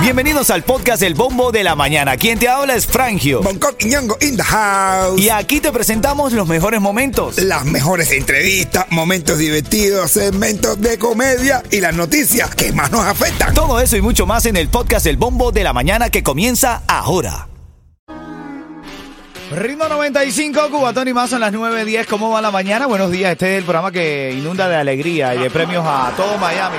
Bienvenidos al podcast El Bombo de la Mañana. Quien te habla es Frangio. Bangkok y Ñongo in the house. Y aquí te presentamos los mejores momentos. Las mejores entrevistas, momentos divertidos, segmentos de comedia y las noticias que más nos afectan. Todo eso y mucho más en el podcast El Bombo de la Mañana que comienza ahora. Ritmo 95, Cubatón y más son las 9.10. ¿Cómo va la mañana? Buenos días. Este es el programa que inunda de alegría y de premios a todo Miami.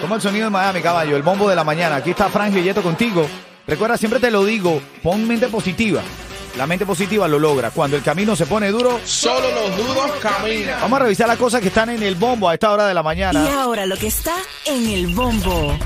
Como el sonido de Miami, caballo. El bombo de la mañana. Aquí está Frank Yeto contigo. Recuerda, siempre te lo digo, pon mente positiva. La mente positiva lo logra. Cuando el camino se pone duro, Solo los duros caminan. vamos a revisar las cosas que están en el bombo a esta hora de la Y mañana. ahora lo que está en el bombo.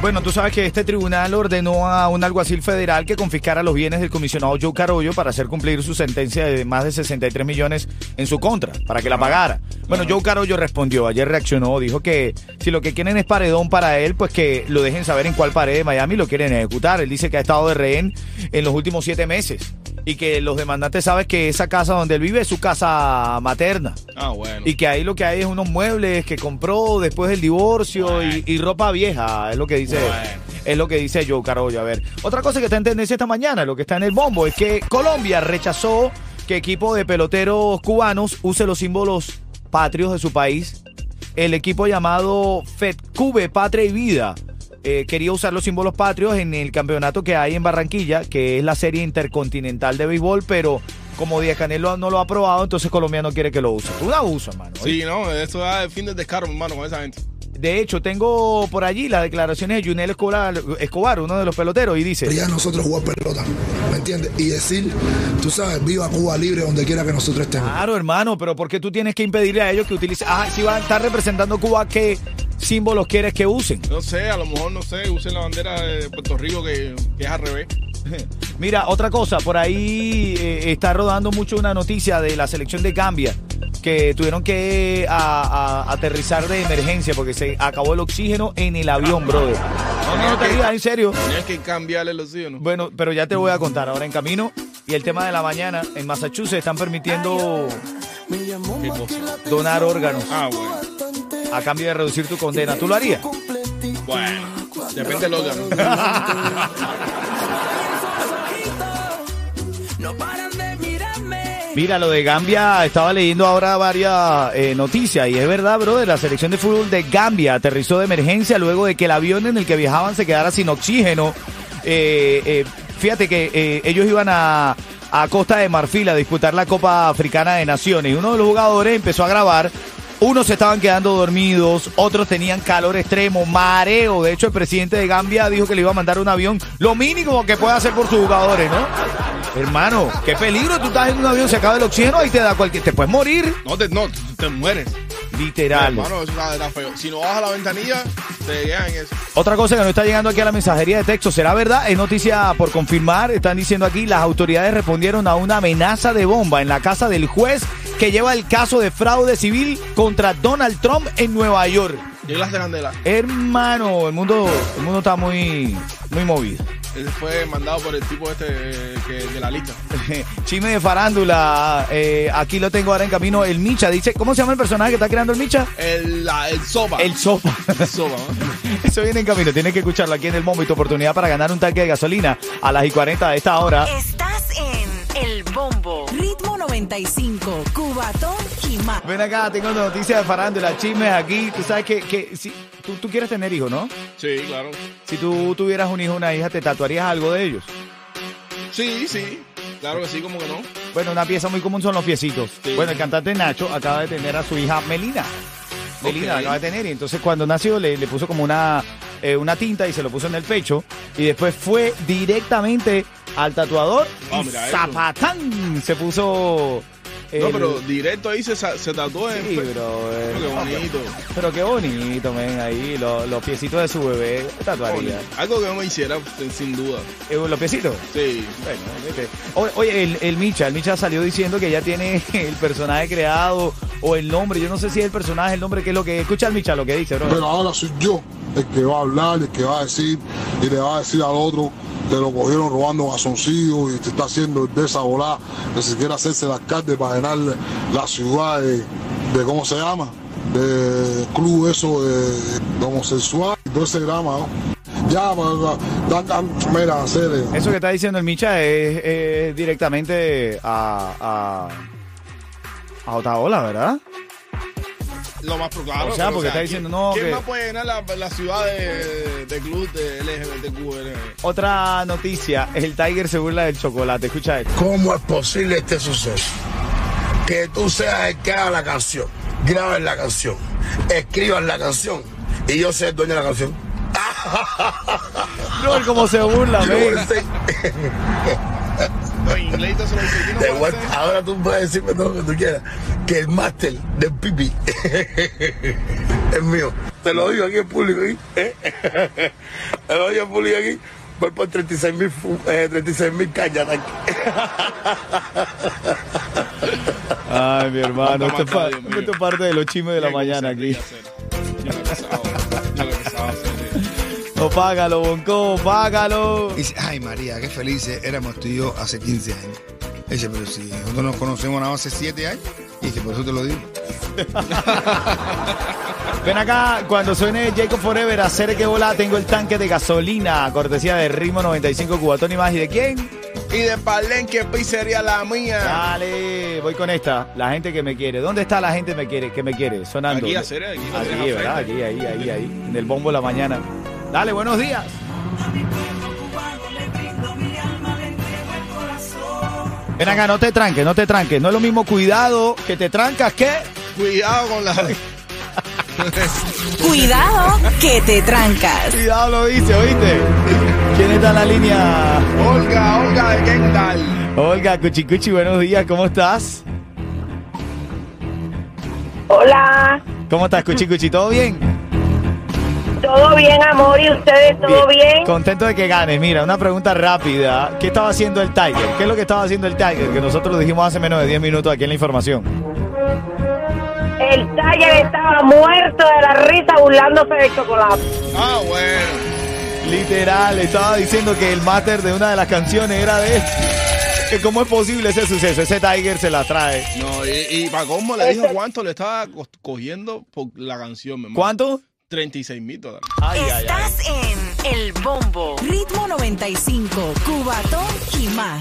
Bueno, tú sabes que este tribunal ordenó a un alguacil federal que confiscara los bienes del comisionado Joe Carollo para hacer cumplir su sentencia de más de 63 millones en su contra, para que la pagara. Bueno, Joe Carollo respondió, ayer reaccionó, dijo que si lo que quieren es paredón para él, pues que lo dejen saber en cuál pared de Miami lo quieren ejecutar. Él dice que ha estado de rehén en los últimos siete meses y que los demandantes saben que esa casa donde él vive es su casa materna. Ah, bueno. Y que ahí lo que hay es unos muebles que compró después del divorcio y, y ropa vieja, es lo que dice. Bueno. Es lo que dice Joe Carollo. A ver, otra cosa que está en tendencia esta mañana, lo que está en el bombo, es que Colombia rechazó que equipo de peloteros cubanos use los símbolos patrios de su país. El equipo llamado FedCube, Patria y Vida, eh, quería usar los símbolos patrios en el campeonato que hay en Barranquilla, que es la serie intercontinental de béisbol, pero como Díaz Canelo no lo ha aprobado, entonces Colombia no quiere que lo use. Un abuso, hermano. Sí, no, eso da el fin del descaro, hermano, con esa gente. De hecho, tengo por allí las declaraciones de Junel Escobar, Escobar, uno de los peloteros, y dice... ya nosotros jugar pelota, ¿me entiendes? Y decir, tú sabes, viva Cuba libre donde quiera que nosotros estemos. Claro, hermano, pero ¿por qué tú tienes que impedirle a ellos que utilicen? Ah, si van a estar representando Cuba, ¿qué símbolos quieres que usen? No sé, a lo mejor, no sé, usen la bandera de Puerto Rico que, que es al revés. Mira, otra cosa, por ahí eh, está rodando mucho una noticia de la selección de Gambia, que tuvieron que a- a- aterrizar de emergencia porque se acabó el oxígeno en el avión, brother. No, no, no te rías, en serio. Tienes que cambiarle el oxígeno. Bueno, pero ya te voy a contar ahora en camino. Y el tema de la mañana, en Massachusetts están permitiendo donar órganos Ah, bueno. A cambio de reducir tu condena. ¿Tú lo harías? Bueno, depende del órgano. Mira, lo de Gambia, estaba leyendo ahora varias eh, noticias y es verdad, brother, la selección de fútbol de Gambia aterrizó de emergencia luego de que el avión en el que viajaban se quedara sin oxígeno. Eh, eh, fíjate que ellos iban a, a Costa de Marfil a disputar la Copa Africana de Naciones y uno de los jugadores empezó a grabar. Unos se estaban quedando dormidos, otros tenían calor extremo, mareo. De hecho, el presidente de Gambia dijo que le iba a mandar un avión, lo mínimo que puede hacer por sus jugadores, ¿no? Hermano, qué peligro, tú estás en un avión, se acaba el oxígeno, ahí te da cualquier, te puedes morir, No, te, no, te mueres. literal. Hermano, eso está, está feo. Si no bajas la ventanilla, te llegan en eso. Otra cosa que nos está llegando aquí a la mensajería de texto, ¿será verdad? Es noticia por confirmar, están diciendo aquí, las autoridades respondieron a una amenaza de bomba en la casa del juez que lleva el caso de fraude civil contra Donald Trump en Nueva York. ¿Qué clase de candela? Hermano, el mundo, el mundo está muy, muy movido. Ese fue mandado por el tipo este eh, que, de la lista. Chisme de farándula, eh, aquí lo tengo ahora en camino, el Micha, dice, ¿cómo se llama el personaje que está creando el Micha? El, la, el sopa. El Sopa. El sopa, ¿no? Eso viene en camino, tienes que escucharlo aquí en el Momento, oportunidad para ganar un tanque de gasolina a las y 40 de esta hora. 95, Cubatón y más. Ven acá, tengo noticias de farándula, chismes aquí. Tú sabes que, que si, tú, tú quieres tener hijos, ¿no? Sí, claro. Si tú tuvieras un hijo o una hija, ¿te tatuarías algo de ellos? Sí, sí. Claro que sí, como que no. Bueno, una pieza muy común son los piecitos. Sí. Bueno, el cantante Nacho acaba de tener a su hija Melina. Melina la Ok. acaba de tener y entonces cuando nació le, le puso como una, eh, una tinta y se lo puso en el pecho y después fue directamente al tatuador eso. zapatán se puso... No, el- pero directo ahí se, se tatuó en. Sí, bro. eh, Qué pero- bonito. Pero qué bonito, men, ahí, lo- los piecitos de su bebé, tatuaría. Algo que no me hiciera, sin- sin duda. Eh, ¿Los piecitos? Sí. Bueno, vete. Oye, el, el Micha, el Micha salió diciendo que ya tiene el personaje creado o el nombre. Yo no sé si es el personaje, el nombre, que es lo que. Escucha al Micha lo que dice, bro. Pero ahora soy yo el que va a hablar, el que va a decir y le va a decir al otro que lo cogieron robando gasoncillos y te está haciendo de esa volada, que si quiere hacerse el alcalde para llenarle la ciudad de, de ¿cómo se llama? De club eso de de homosexual y todo ese drama, ¿no? Ya, mira, serio. Eso que está diciendo el Micha es, es directamente a, a, a Otaola, ¿verdad? Lo más proclaro. O sea, pero, porque está diciendo, no, ¿Quién que- más puede llenar la, la ciudad de, de club de LGBTQ? Otra noticia, el Tiger se burla del chocolate. Escucha esto. ¿Cómo es posible este suceso? Que tú seas el que haga la canción, grabes la canción, escribas la canción y yo sea el dueño de la canción. No, como se burla, Yo ahora tú puedes decirme todo lo que tú quieras, que el máster del pipi es mío. Te lo digo aquí en público. ¿eh? Te lo digo en público aquí. Voy por 36 mil eh, 36 mil cañas. Ay, mi hermano, esto es, parte de los chismes de la mañana aquí. No, págalo, Bonco, págalo. Dice, ay María, qué felices éramos tú y yo hace 15 años. Dice, pero si nosotros nos conocemos nada más hace 7 años. Y dice, por eso te lo digo. Ven acá, cuando suene Jacob Forever, hacer que vola, tengo el tanque de gasolina, cortesía de Ritmo 95 Cubatón y más. ¿Y de quién? Y de Palenque Pizzería la mía. Dale, voy con esta. La gente que me quiere. ¿Dónde está la gente que me quiere, que me quiere? Sonando. Aquí, hacer, aquí, Aquí, ¿verdad? Aquí, ahí, ahí, ahí. En el bombo de la mañana. Dale, buenos días. Ven acá, no te tranques, no te tranques. No es lo mismo cuidado que te trancas que... Cuidado con la. Cuidado que te trancas. Cuidado lo dice, ¿oíste? ¿Quién está en la línea? Olga, Olga de Kendall. Olga, Cuchicuchi, buenos días, ¿cómo estás? Hola, ¿Cómo estás, Cuchicuchi? ¿Todo bien? ¿Todo bien, amor? ¿Y ustedes todo bien? Contento de que ganes. Mira, una pregunta rápida. ¿Qué estaba haciendo el Tiger? ¿Qué es lo que estaba haciendo el Tiger? Que nosotros lo dijimos hace menos de 10 minutos aquí en la información. El Tiger estaba muerto de la risa burlándose del chocolate. Ah, bueno. Literal, estaba diciendo que el máster de una de las canciones era de él. Que ¿Cómo es posible ese suceso? Ese Tiger se la trae. No, y, y para cómo le dijo cuánto le estaba co- cogiendo por la canción, mi hermano. ¿Cuánto? 36 mil dólares. Ay, ay, ay. Estás en El Bombo. Ritmo 95, Cubatón y más.